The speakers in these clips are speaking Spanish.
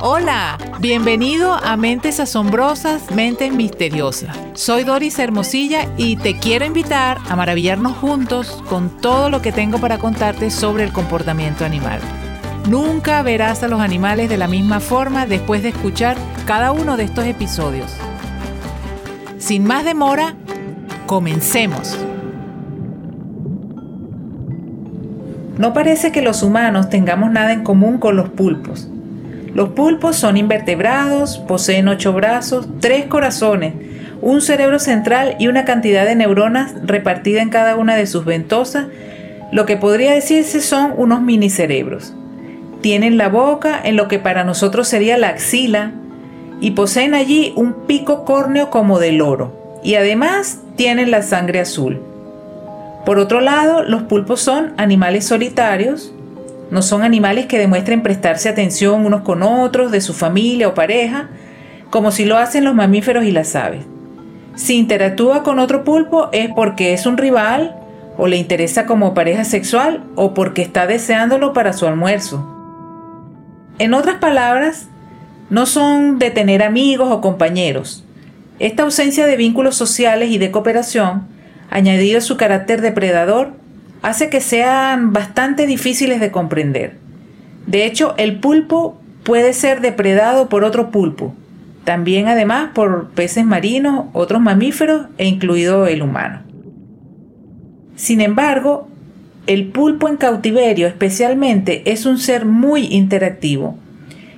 Hola, bienvenido a Mentes Asombrosas, Mentes Misteriosas. Soy Doris Hermosilla y te quiero invitar a maravillarnos juntos con todo lo que tengo para contarte sobre el comportamiento animal. Nunca verás a los animales de la misma forma después de escuchar cada uno de estos episodios. Sin más demora, comencemos. No parece que los humanos tengamos nada en común con los pulpos. Los pulpos son invertebrados, poseen ocho brazos, tres corazones, un cerebro central y una cantidad de neuronas repartida en cada una de sus ventosas, lo que podría decirse son unos mini cerebros. Tienen la boca en lo que para nosotros sería la axila y poseen allí un pico córneo como de loro y además tienen la sangre azul. Por otro lado, los pulpos son animales solitarios, no son animales que demuestren prestarse atención unos con otros, de su familia o pareja, como si lo hacen los mamíferos y las aves. Si interactúa con otro pulpo es porque es un rival, o le interesa como pareja sexual, o porque está deseándolo para su almuerzo. En otras palabras, no son de tener amigos o compañeros. Esta ausencia de vínculos sociales y de cooperación, añadido a su carácter depredador, hace que sean bastante difíciles de comprender. De hecho, el pulpo puede ser depredado por otro pulpo, también además por peces marinos, otros mamíferos e incluido el humano. Sin embargo, el pulpo en cautiverio especialmente es un ser muy interactivo.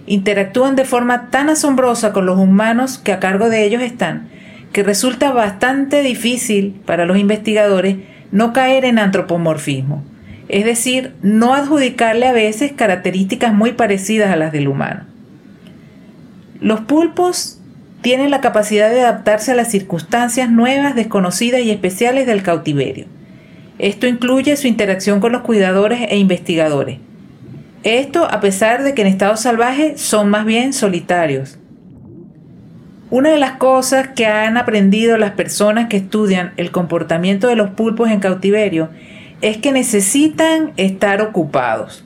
Interactúan de forma tan asombrosa con los humanos que a cargo de ellos están, que resulta bastante difícil para los investigadores no caer en antropomorfismo, es decir, no adjudicarle a veces características muy parecidas a las del humano. Los pulpos tienen la capacidad de adaptarse a las circunstancias nuevas, desconocidas y especiales del cautiverio. Esto incluye su interacción con los cuidadores e investigadores. Esto a pesar de que en estado salvaje son más bien solitarios. Una de las cosas que han aprendido las personas que estudian el comportamiento de los pulpos en cautiverio es que necesitan estar ocupados.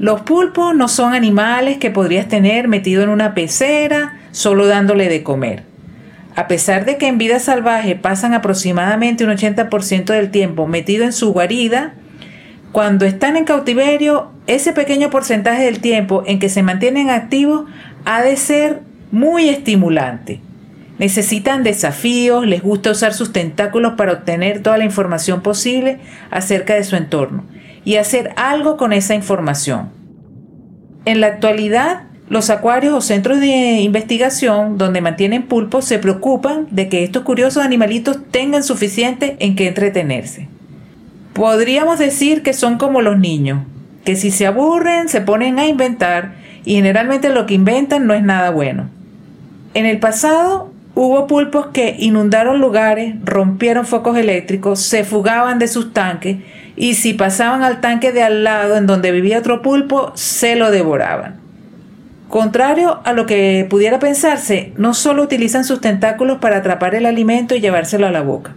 Los pulpos no son animales que podrías tener metido en una pecera solo dándole de comer. A pesar de que en vida salvaje pasan aproximadamente un 80% del tiempo metido en su guarida, cuando están en cautiverio, ese pequeño porcentaje del tiempo en que se mantienen activos ha de ser muy estimulante. Necesitan desafíos, les gusta usar sus tentáculos para obtener toda la información posible acerca de su entorno y hacer algo con esa información. En la actualidad, los acuarios o centros de investigación donde mantienen pulpos se preocupan de que estos curiosos animalitos tengan suficiente en que entretenerse. Podríamos decir que son como los niños, que si se aburren se ponen a inventar y generalmente lo que inventan no es nada bueno. En el pasado hubo pulpos que inundaron lugares, rompieron focos eléctricos, se fugaban de sus tanques y si pasaban al tanque de al lado en donde vivía otro pulpo, se lo devoraban. Contrario a lo que pudiera pensarse, no solo utilizan sus tentáculos para atrapar el alimento y llevárselo a la boca.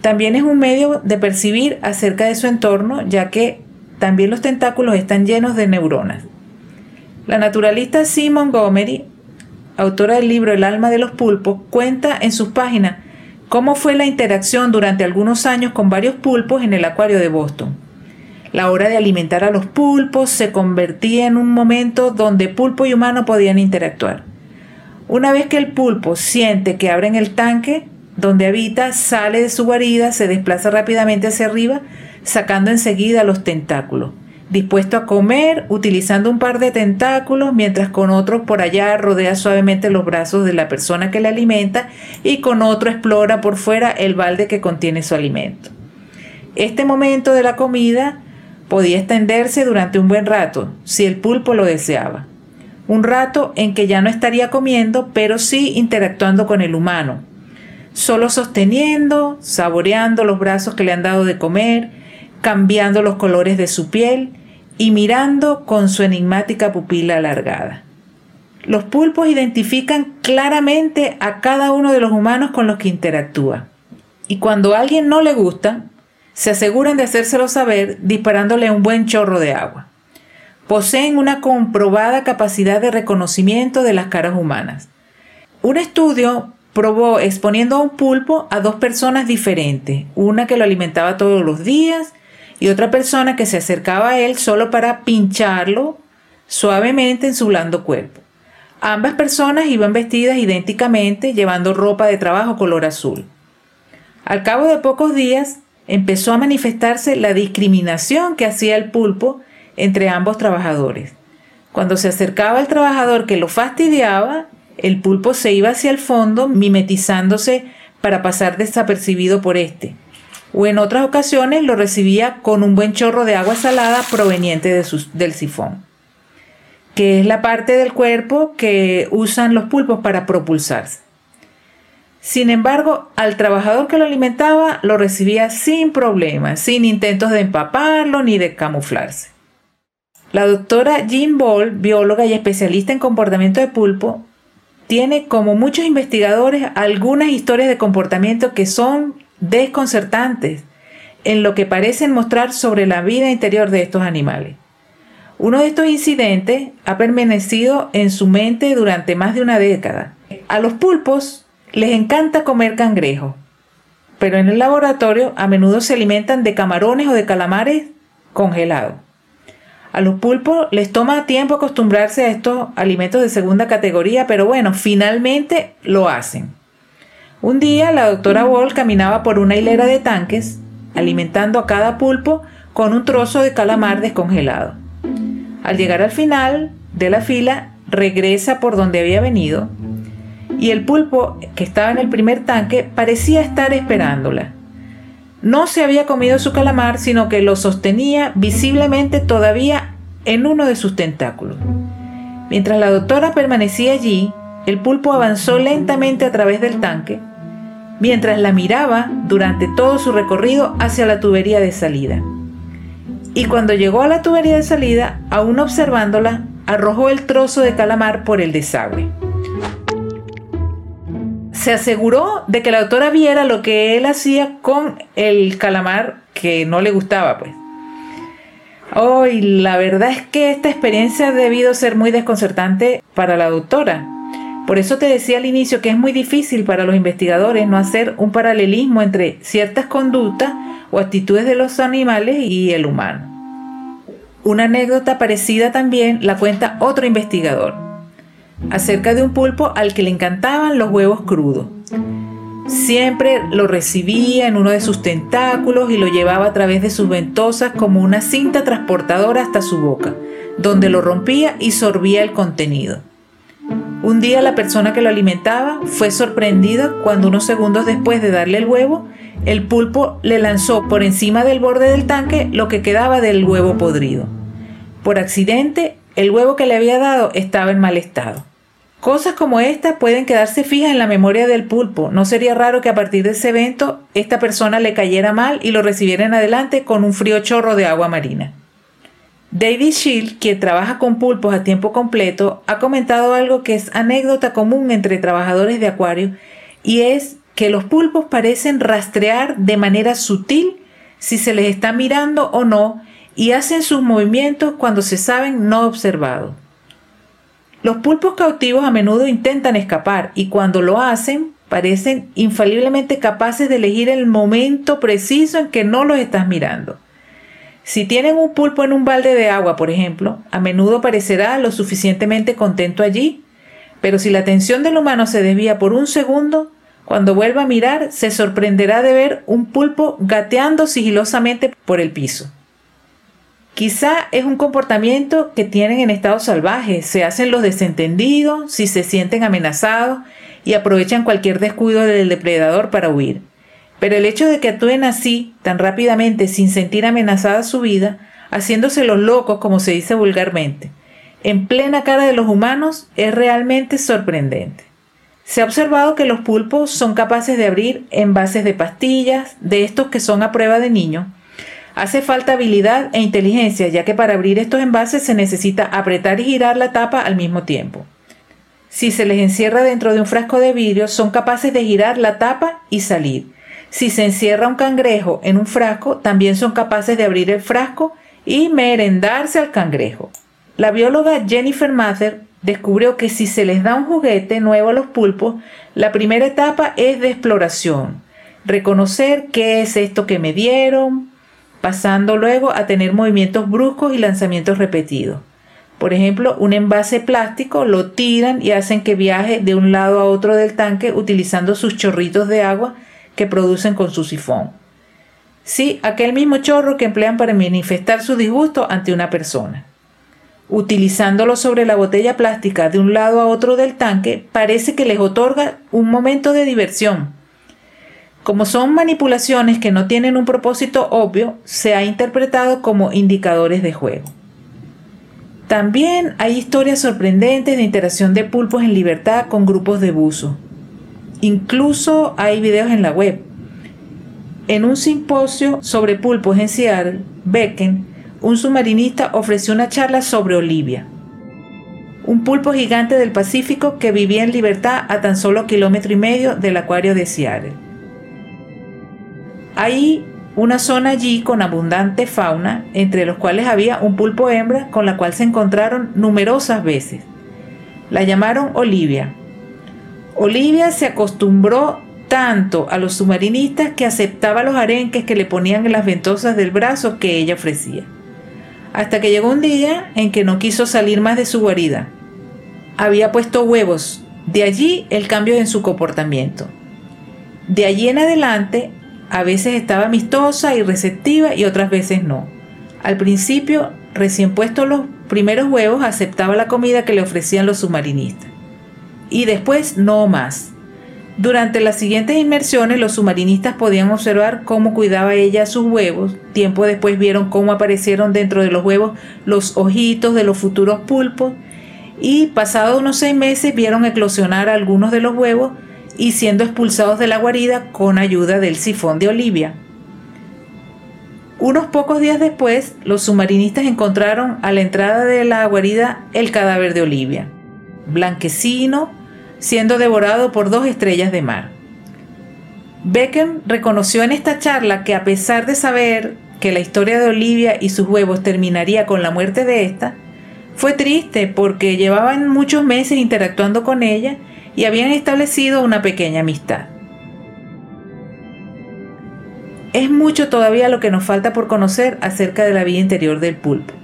También es un medio de percibir acerca de su entorno, ya que también los tentáculos están llenos de neuronas. La naturalista C. Montgomery autora del libro El alma de los pulpos, cuenta en sus páginas cómo fue la interacción durante algunos años con varios pulpos en el acuario de Boston. La hora de alimentar a los pulpos se convertía en un momento donde pulpo y humano podían interactuar. Una vez que el pulpo siente que abren el tanque donde habita, sale de su guarida, se desplaza rápidamente hacia arriba, sacando enseguida los tentáculos dispuesto a comer utilizando un par de tentáculos, mientras con otro por allá rodea suavemente los brazos de la persona que le alimenta y con otro explora por fuera el balde que contiene su alimento. Este momento de la comida podía extenderse durante un buen rato, si el pulpo lo deseaba. Un rato en que ya no estaría comiendo, pero sí interactuando con el humano, solo sosteniendo, saboreando los brazos que le han dado de comer, cambiando los colores de su piel y mirando con su enigmática pupila alargada. Los pulpos identifican claramente a cada uno de los humanos con los que interactúa. Y cuando a alguien no le gusta, se aseguran de hacérselo saber disparándole un buen chorro de agua. poseen una comprobada capacidad de reconocimiento de las caras humanas. Un estudio probó exponiendo a un pulpo a dos personas diferentes, una que lo alimentaba todos los días y otra persona que se acercaba a él solo para pincharlo suavemente en su blando cuerpo. Ambas personas iban vestidas idénticamente, llevando ropa de trabajo color azul. Al cabo de pocos días, empezó a manifestarse la discriminación que hacía el pulpo entre ambos trabajadores. Cuando se acercaba el trabajador que lo fastidiaba, el pulpo se iba hacia el fondo mimetizándose para pasar desapercibido por este, o en otras ocasiones lo recibía con un buen chorro de agua salada proveniente del sifón, que es la parte del cuerpo que usan los pulpos para propulsarse. Sin embargo, al trabajador que lo alimentaba lo recibía sin problemas, sin intentos de empaparlo ni de camuflarse. La doctora Jean Ball, bióloga y especialista en comportamiento de pulpo, tiene, como muchos investigadores, algunas historias de comportamiento que son desconcertantes en lo que parecen mostrar sobre la vida interior de estos animales. Uno de estos incidentes ha permanecido en su mente durante más de una década. A los pulpos les encanta comer cangrejo, pero en el laboratorio a menudo se alimentan de camarones o de calamares congelados. A los pulpos les toma tiempo acostumbrarse a estos alimentos de segunda categoría, pero bueno, finalmente lo hacen. Un día la doctora Wall caminaba por una hilera de tanques, alimentando a cada pulpo con un trozo de calamar descongelado. Al llegar al final de la fila, regresa por donde había venido y el pulpo que estaba en el primer tanque parecía estar esperándola. No se había comido su calamar, sino que lo sostenía visiblemente todavía en uno de sus tentáculos. Mientras la doctora permanecía allí, el pulpo avanzó lentamente a través del tanque, mientras la miraba durante todo su recorrido hacia la tubería de salida. Y cuando llegó a la tubería de salida, aún observándola, arrojó el trozo de calamar por el desagüe se aseguró de que la autora viera lo que él hacía con el calamar que no le gustaba, pues. Hoy la verdad es que esta experiencia ha debido ser muy desconcertante para la doctora. Por eso te decía al inicio que es muy difícil para los investigadores no hacer un paralelismo entre ciertas conductas o actitudes de los animales y el humano. Una anécdota parecida también la cuenta otro investigador acerca de un pulpo al que le encantaban los huevos crudos. Siempre lo recibía en uno de sus tentáculos y lo llevaba a través de sus ventosas como una cinta transportadora hasta su boca, donde lo rompía y sorbía el contenido. Un día la persona que lo alimentaba fue sorprendida cuando unos segundos después de darle el huevo, el pulpo le lanzó por encima del borde del tanque lo que quedaba del huevo podrido. Por accidente, el huevo que le había dado estaba en mal estado. Cosas como esta pueden quedarse fijas en la memoria del pulpo. No sería raro que a partir de ese evento esta persona le cayera mal y lo recibiera en adelante con un frío chorro de agua marina. David Shield, quien trabaja con pulpos a tiempo completo, ha comentado algo que es anécdota común entre trabajadores de acuario y es que los pulpos parecen rastrear de manera sutil si se les está mirando o no y hacen sus movimientos cuando se saben no observados. Los pulpos cautivos a menudo intentan escapar y cuando lo hacen parecen infaliblemente capaces de elegir el momento preciso en que no los estás mirando. Si tienen un pulpo en un balde de agua, por ejemplo, a menudo parecerá lo suficientemente contento allí, pero si la atención del humano se desvía por un segundo, cuando vuelva a mirar se sorprenderá de ver un pulpo gateando sigilosamente por el piso. Quizá es un comportamiento que tienen en estado salvaje, se hacen los desentendidos si se sienten amenazados y aprovechan cualquier descuido del depredador para huir. Pero el hecho de que actúen así, tan rápidamente, sin sentir amenazada su vida, haciéndose los locos, como se dice vulgarmente, en plena cara de los humanos, es realmente sorprendente. Se ha observado que los pulpos son capaces de abrir envases de pastillas, de estos que son a prueba de niño, Hace falta habilidad e inteligencia, ya que para abrir estos envases se necesita apretar y girar la tapa al mismo tiempo. Si se les encierra dentro de un frasco de vidrio, son capaces de girar la tapa y salir. Si se encierra un cangrejo en un frasco, también son capaces de abrir el frasco y merendarse al cangrejo. La bióloga Jennifer Mather descubrió que si se les da un juguete nuevo a los pulpos, la primera etapa es de exploración, reconocer qué es esto que me dieron, pasando luego a tener movimientos bruscos y lanzamientos repetidos. Por ejemplo, un envase plástico lo tiran y hacen que viaje de un lado a otro del tanque utilizando sus chorritos de agua que producen con su sifón. Sí, aquel mismo chorro que emplean para manifestar su disgusto ante una persona. Utilizándolo sobre la botella plástica de un lado a otro del tanque, parece que les otorga un momento de diversión. Como son manipulaciones que no tienen un propósito obvio, se ha interpretado como indicadores de juego. También hay historias sorprendentes de interacción de pulpos en libertad con grupos de buzo. Incluso hay videos en la web. En un simposio sobre pulpos en Seattle, Becken, un submarinista ofreció una charla sobre Olivia, un pulpo gigante del Pacífico que vivía en libertad a tan solo kilómetro y medio del acuario de Seattle. Ahí una zona allí con abundante fauna, entre los cuales había un pulpo hembra con la cual se encontraron numerosas veces. La llamaron Olivia. Olivia se acostumbró tanto a los submarinistas que aceptaba los arenques que le ponían en las ventosas del brazo que ella ofrecía. Hasta que llegó un día en que no quiso salir más de su guarida. Había puesto huevos, de allí el cambio en su comportamiento. De allí en adelante a veces estaba amistosa y receptiva y otras veces no. Al principio, recién puestos los primeros huevos, aceptaba la comida que le ofrecían los submarinistas. Y después no más. Durante las siguientes inmersiones los submarinistas podían observar cómo cuidaba ella sus huevos. Tiempo después vieron cómo aparecieron dentro de los huevos los ojitos de los futuros pulpos. Y pasados unos seis meses vieron eclosionar algunos de los huevos y siendo expulsados de la guarida con ayuda del sifón de Olivia. Unos pocos días después, los submarinistas encontraron a la entrada de la guarida el cadáver de Olivia, blanquecino, siendo devorado por dos estrellas de mar. Beckham reconoció en esta charla que a pesar de saber que la historia de Olivia y sus huevos terminaría con la muerte de esta, fue triste porque llevaban muchos meses interactuando con ella y habían establecido una pequeña amistad. Es mucho todavía lo que nos falta por conocer acerca de la vida interior del pulpo.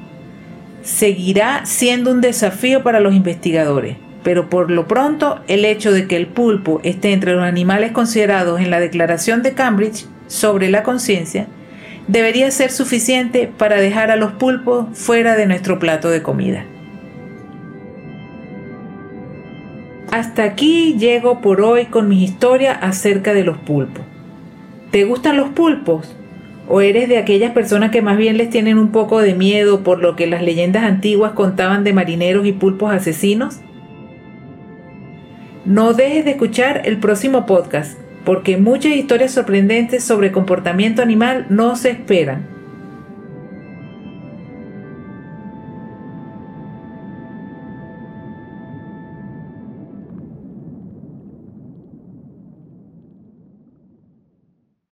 Seguirá siendo un desafío para los investigadores, pero por lo pronto el hecho de que el pulpo esté entre los animales considerados en la Declaración de Cambridge sobre la conciencia debería ser suficiente para dejar a los pulpos fuera de nuestro plato de comida. Hasta aquí llego por hoy con mi historia acerca de los pulpos. ¿Te gustan los pulpos? ¿O eres de aquellas personas que más bien les tienen un poco de miedo por lo que las leyendas antiguas contaban de marineros y pulpos asesinos? No dejes de escuchar el próximo podcast, porque muchas historias sorprendentes sobre comportamiento animal no se esperan.